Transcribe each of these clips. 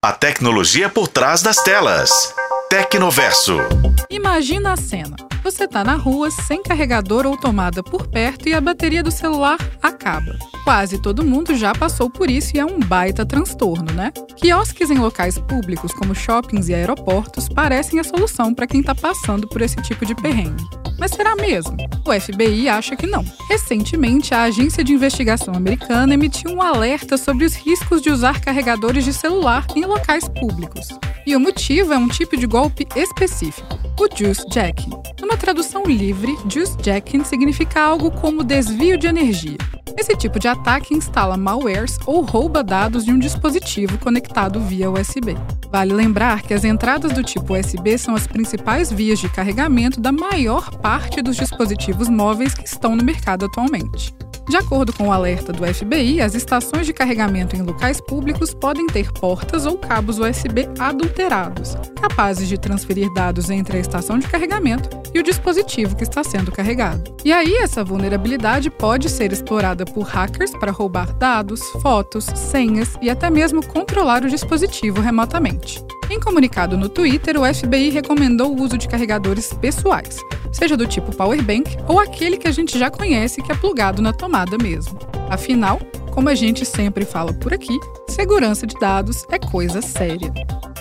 A tecnologia por trás das telas. Tecnoverso. Imagina a cena. Você está na rua sem carregador ou tomada por perto e a bateria do celular acaba. Quase todo mundo já passou por isso e é um baita transtorno, né? Quiosques em locais públicos como shoppings e aeroportos parecem a solução para quem está passando por esse tipo de perrengue. Mas será mesmo? O FBI acha que não. Recentemente, a Agência de Investigação Americana emitiu um alerta sobre os riscos de usar carregadores de celular em locais públicos. E o motivo é um tipo de golpe específico, o juice jacking. Numa tradução livre, juice jacking significa algo como desvio de energia. Esse tipo de ataque instala malwares ou rouba dados de um dispositivo conectado via USB. Vale lembrar que as entradas do tipo USB são as principais vias de carregamento da maior parte dos dispositivos móveis que estão no mercado atualmente. De acordo com o alerta do FBI, as estações de carregamento em locais públicos podem ter portas ou cabos USB adulterados, capazes de transferir dados entre a estação de carregamento e o dispositivo que está sendo carregado. E aí, essa vulnerabilidade pode ser explorada por hackers para roubar dados, fotos, senhas e até mesmo controlar o dispositivo remotamente. Em comunicado no Twitter, o FBI recomendou o uso de carregadores pessoais, seja do tipo powerbank ou aquele que a gente já conhece que é plugado na tomada mesmo. Afinal, como a gente sempre fala por aqui, segurança de dados é coisa séria.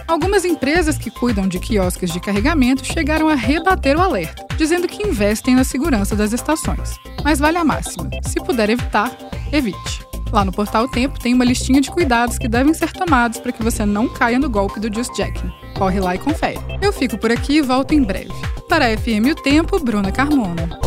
Algumas empresas que cuidam de quiosques de carregamento chegaram a rebater o alerta, dizendo que investem na segurança das estações. Mas vale a máxima: se puder evitar, evite. Lá no Portal Tempo tem uma listinha de cuidados que devem ser tomados para que você não caia no golpe do Just Jacking. Corre lá e confere. Eu fico por aqui e volto em breve. Para a FM O Tempo, Bruna Carmona.